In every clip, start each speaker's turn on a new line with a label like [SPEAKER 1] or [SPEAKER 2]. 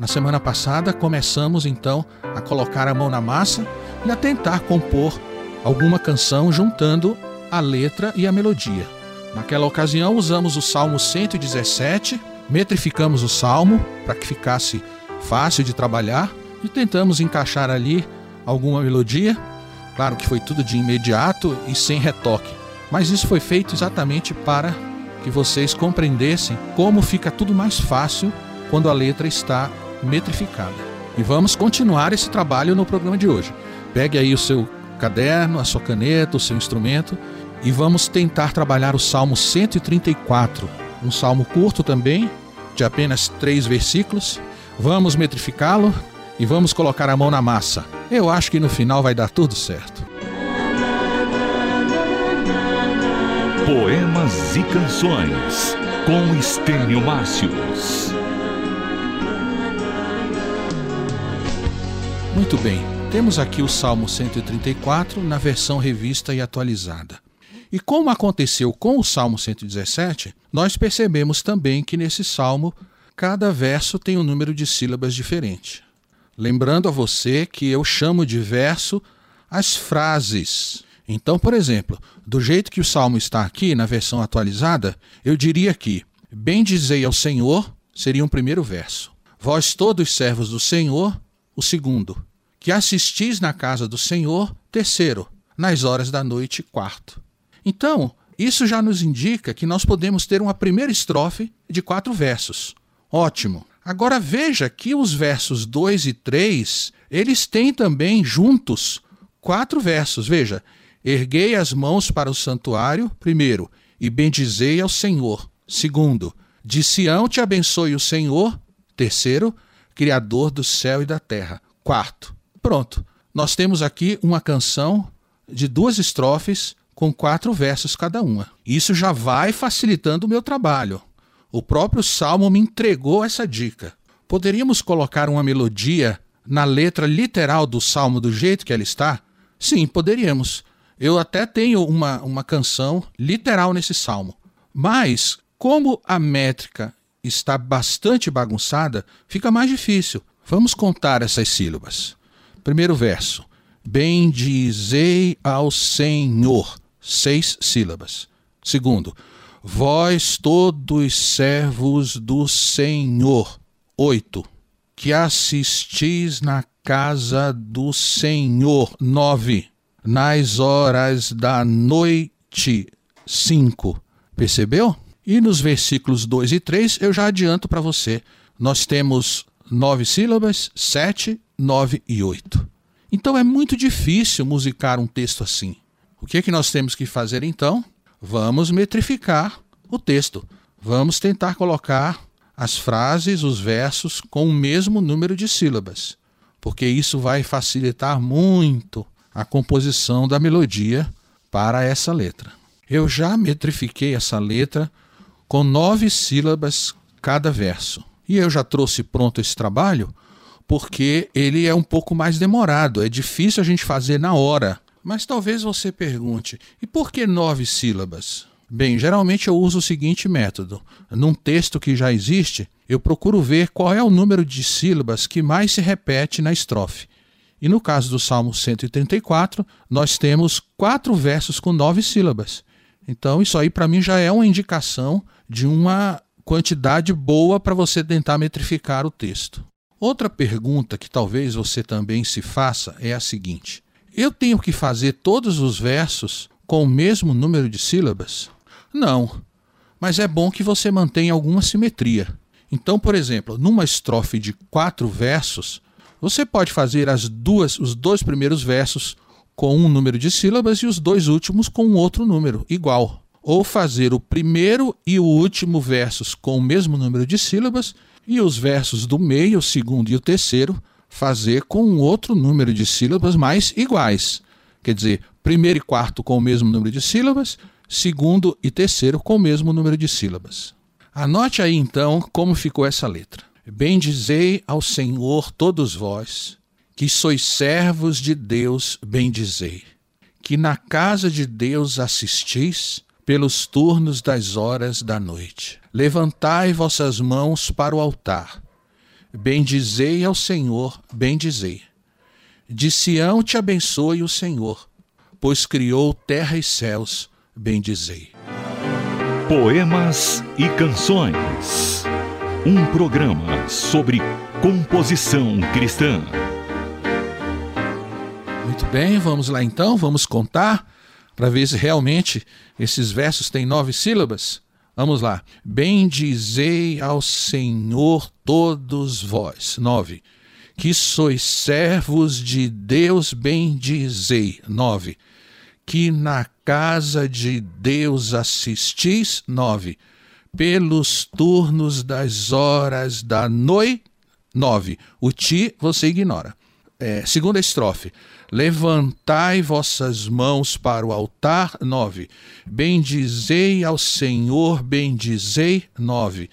[SPEAKER 1] Na semana passada, começamos então a colocar a mão na massa e a tentar compor alguma canção juntando a letra e a melodia. Naquela ocasião, usamos o Salmo 117, metrificamos o salmo para que ficasse fácil de trabalhar e tentamos encaixar ali alguma melodia. Claro que foi tudo de imediato e sem retoque, mas isso foi feito exatamente para que vocês compreendessem como fica tudo mais fácil quando a letra está metrificada. E vamos continuar esse trabalho no programa de hoje. Pegue aí o seu caderno, a sua caneta, o seu instrumento e vamos tentar trabalhar o Salmo 134, um salmo curto também, de apenas três versículos. Vamos metrificá-lo e vamos colocar a mão na massa. Eu acho que no final vai dar tudo certo.
[SPEAKER 2] Poemas e Canções com Estênio Márcios.
[SPEAKER 1] Muito bem, temos aqui o Salmo 134 na versão revista e atualizada. E como aconteceu com o Salmo 117, nós percebemos também que nesse salmo cada verso tem um número de sílabas diferente. Lembrando a você que eu chamo de verso as frases. Então, por exemplo, do jeito que o salmo está aqui na versão atualizada, eu diria que Bendizei ao Senhor seria um primeiro verso. Vós todos servos do Senhor, o segundo. Que assistis na casa do Senhor, terceiro. Nas horas da noite, quarto. Então, isso já nos indica que nós podemos ter uma primeira estrofe de quatro versos. Ótimo. Agora veja que os versos 2 e 3, eles têm também juntos quatro versos. Veja, erguei as mãos para o santuário, primeiro, e bendizei ao Senhor. Segundo, de Sião te abençoe o Senhor. Terceiro, Criador do céu e da terra. Quarto, pronto. Nós temos aqui uma canção de duas estrofes com quatro versos cada uma. Isso já vai facilitando o meu trabalho. O próprio Salmo me entregou essa dica. Poderíamos colocar uma melodia na letra literal do Salmo do jeito que ela está? Sim, poderíamos. Eu até tenho uma, uma canção literal nesse Salmo. Mas, como a métrica está bastante bagunçada, fica mais difícil. Vamos contar essas sílabas. Primeiro verso. Bendizei ao Senhor seis sílabas. Segundo, vós todos servos do Senhor. Oito, que assistis na casa do Senhor. Nove, nas horas da noite. Cinco, percebeu? E nos versículos 2 e 3 eu já adianto para você. Nós temos nove sílabas, sete, nove e oito. Então é muito difícil musicar um texto assim. O que, é que nós temos que fazer então? Vamos metrificar o texto. Vamos tentar colocar as frases, os versos com o mesmo número de sílabas, porque isso vai facilitar muito a composição da melodia para essa letra. Eu já metrifiquei essa letra com nove sílabas cada verso. E eu já trouxe pronto esse trabalho porque ele é um pouco mais demorado, é difícil a gente fazer na hora. Mas talvez você pergunte: e por que nove sílabas? Bem, geralmente eu uso o seguinte método. Num texto que já existe, eu procuro ver qual é o número de sílabas que mais se repete na estrofe. E no caso do Salmo 134, nós temos quatro versos com nove sílabas. Então, isso aí para mim já é uma indicação de uma quantidade boa para você tentar metrificar o texto. Outra pergunta que talvez você também se faça é a seguinte: eu tenho que fazer todos os versos com o mesmo número de sílabas? Não, mas é bom que você mantenha alguma simetria. Então, por exemplo, numa estrofe de quatro versos, você pode fazer as duas, os dois primeiros versos com um número de sílabas e os dois últimos com um outro número igual. Ou fazer o primeiro e o último versos com o mesmo número de sílabas E os versos do meio, o segundo e o terceiro, fazer com um outro número de sílabas, mas iguais. Quer dizer, primeiro e quarto com o mesmo número de sílabas, segundo e terceiro com o mesmo número de sílabas. Anote aí então como ficou essa letra. Bendizei ao Senhor todos vós, que sois servos de Deus, bendizei. Que na casa de Deus assistis pelos turnos das horas da noite. Levantai vossas mãos para o altar. Bendizei ao Senhor, bendizei. De Sião te abençoe o Senhor, pois criou terra e céus, bendizei.
[SPEAKER 2] Poemas e canções. Um programa sobre composição cristã.
[SPEAKER 1] Muito bem, vamos lá então, vamos contar para ver se realmente esses versos têm nove sílabas. Vamos lá. Bendizei ao Senhor todos vós. Nove. Que sois servos de Deus, bendizei. Nove. Que na casa de Deus assistis. Nove. Pelos turnos das horas da noite. Nove. O ti você ignora. É, segunda estrofe. Levantai vossas mãos para o altar. 9. Bendizei ao Senhor, bendizei. 9.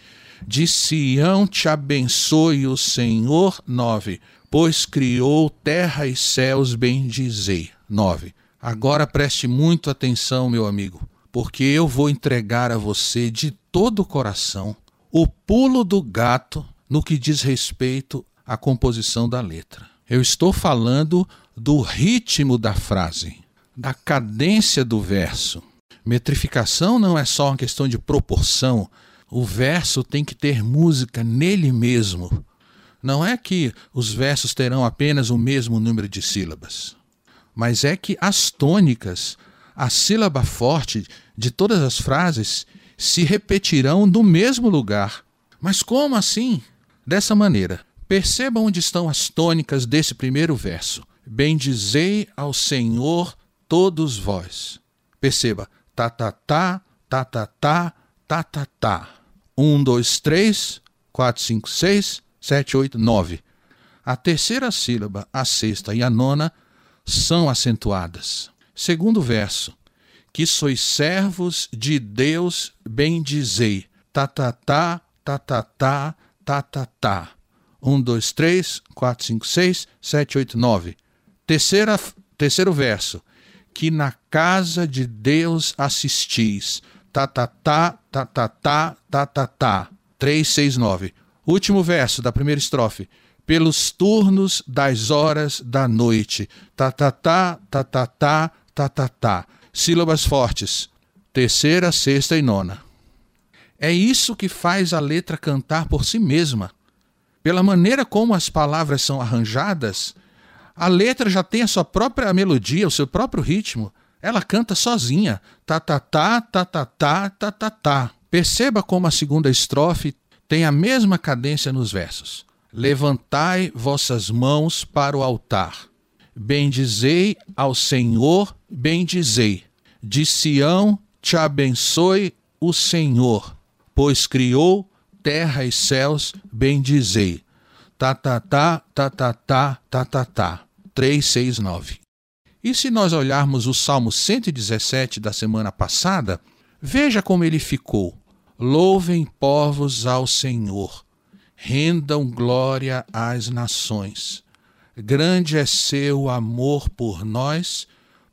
[SPEAKER 1] De Sião te abençoe o Senhor. 9. Pois criou terra e céus, bendizei. 9. Agora preste muito atenção, meu amigo, porque eu vou entregar a você de todo o coração o pulo do gato no que diz respeito à composição da letra. Eu estou falando do ritmo da frase, da cadência do verso. Metrificação não é só uma questão de proporção. O verso tem que ter música nele mesmo. Não é que os versos terão apenas o mesmo número de sílabas, mas é que as tônicas, a sílaba forte de todas as frases se repetirão no mesmo lugar. Mas como assim? Dessa maneira. Perceba onde estão as tônicas desse primeiro verso. Bendizei ao Senhor todos vós. Perceba, tá, tá, tá, tá, tá, tá, tá, tá, tá. Um, dois, três, quatro, cinco, seis, sete, oito, nove. A terceira sílaba, a sexta e a nona são acentuadas. Segundo verso, que sois servos de Deus, bendizei. Tá, tá, tá, tá, tá, tá, tá, tá, tá. Um, dois, três, quatro, cinco, seis, sete, oito, nove. Terceira, terceiro verso. Que na casa de Deus assistis. Tá, tá, tá, tá, tá, tá, tá, tá, tá. 3, 6, 9. Último verso da primeira estrofe. Pelos turnos das horas da noite. Tá, tá, tá, tá, tá, tá, tá, tá, tá. Sílabas fortes. Terceira, sexta e nona. É isso que faz a letra cantar por si mesma. Pela maneira como as palavras são arranjadas, a letra já tem a sua própria melodia, o seu próprio ritmo. Ela canta sozinha. Tá, tá, tá, tá, tá, tá, tá, tá, tá. Perceba como a segunda estrofe tem a mesma cadência nos versos. Levantai vossas mãos para o altar. Bendizei ao Senhor, bendizei. De Sião te abençoe o Senhor, pois criou terra e céus, bendizei. Tá, tá, tá, tá, tá, tá, tá, tá, tá. 3, 6, 9. E se nós olharmos o Salmo 117 da semana passada, veja como ele ficou. Louvem povos ao Senhor, rendam glória às nações. Grande é seu amor por nós,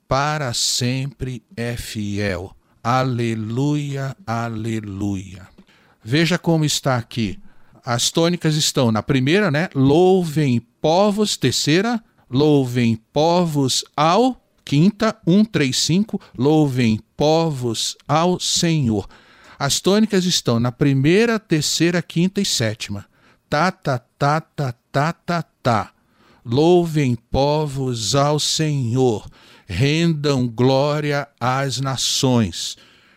[SPEAKER 1] para sempre é fiel. Aleluia, aleluia. Veja como está aqui. As tônicas estão na primeira, né? Louvem povos, terceira, louvem povos ao, quinta, 1, 3, 5, louvem povos ao Senhor. As tônicas estão na primeira, terceira, quinta e sétima. Tá, tá, tá, tá, tá, tá, tá. Louvem povos ao Senhor, rendam glória às nações.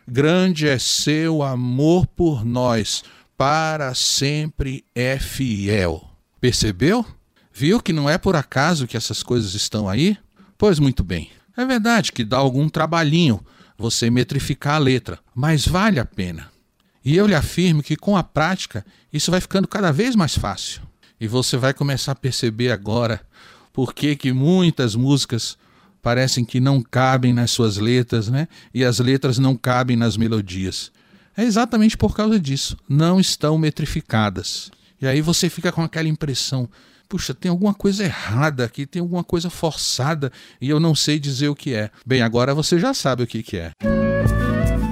[SPEAKER 1] Grande é seu amor por nós, para sempre é fiel. Percebeu? Viu que não é por acaso que essas coisas estão aí? Pois muito bem. É verdade que dá algum trabalhinho você metrificar a letra, mas vale a pena. E eu lhe afirmo que com a prática isso vai ficando cada vez mais fácil. E você vai começar a perceber agora por que, que muitas músicas parecem que não cabem nas suas letras, né? E as letras não cabem nas melodias. É exatamente por causa disso. Não estão metrificadas. E aí você fica com aquela impressão: puxa, tem alguma coisa errada aqui, tem alguma coisa forçada e eu não sei dizer o que é. Bem, agora você já sabe o que, que é.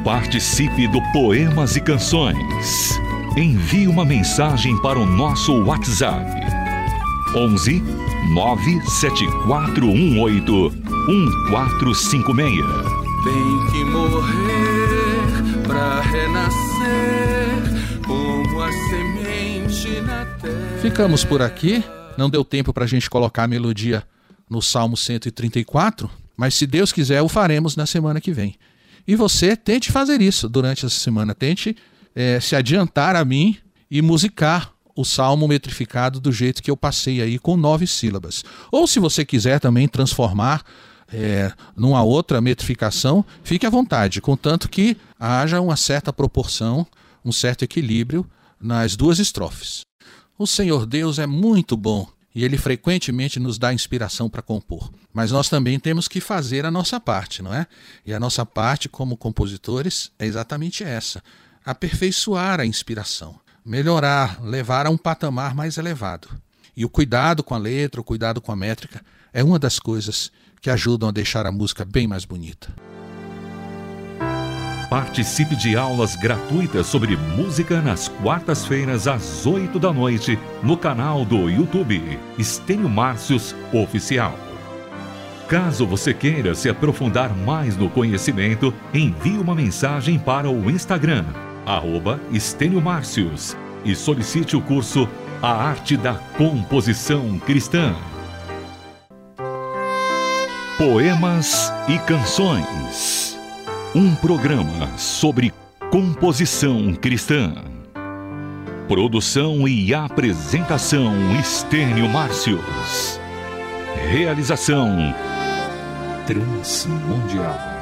[SPEAKER 2] Participe do Poemas e Canções. Envie uma mensagem para o nosso WhatsApp. 11 97418 1456.
[SPEAKER 3] Tem que morrer pra renascer como a semente na terra.
[SPEAKER 1] Ficamos por aqui. Não deu tempo para a gente colocar a melodia no Salmo 134, mas se Deus quiser, o faremos na semana que vem. E você tente fazer isso durante essa semana. Tente é, se adiantar a mim e musicar o salmo metrificado do jeito que eu passei aí, com nove sílabas. Ou se você quiser também transformar é, numa outra metrificação, fique à vontade, contanto que haja uma certa proporção, um certo equilíbrio nas duas estrofes. O Senhor Deus é muito bom e ele frequentemente nos dá inspiração para compor. Mas nós também temos que fazer a nossa parte, não é? E a nossa parte como compositores é exatamente essa: aperfeiçoar a inspiração, melhorar, levar a um patamar mais elevado. E o cuidado com a letra, o cuidado com a métrica é uma das coisas que ajudam a deixar a música bem mais bonita.
[SPEAKER 2] Participe de aulas gratuitas sobre música nas quartas-feiras às 8 da noite no canal do YouTube Estênio Márcios Oficial. Caso você queira se aprofundar mais no conhecimento, envie uma mensagem para o Instagram, arroba Estênio Márcios, e solicite o curso A Arte da Composição Cristã. Poemas e Canções um programa sobre composição cristã. Produção e apresentação Estênio Márcios. Realização Transmundial.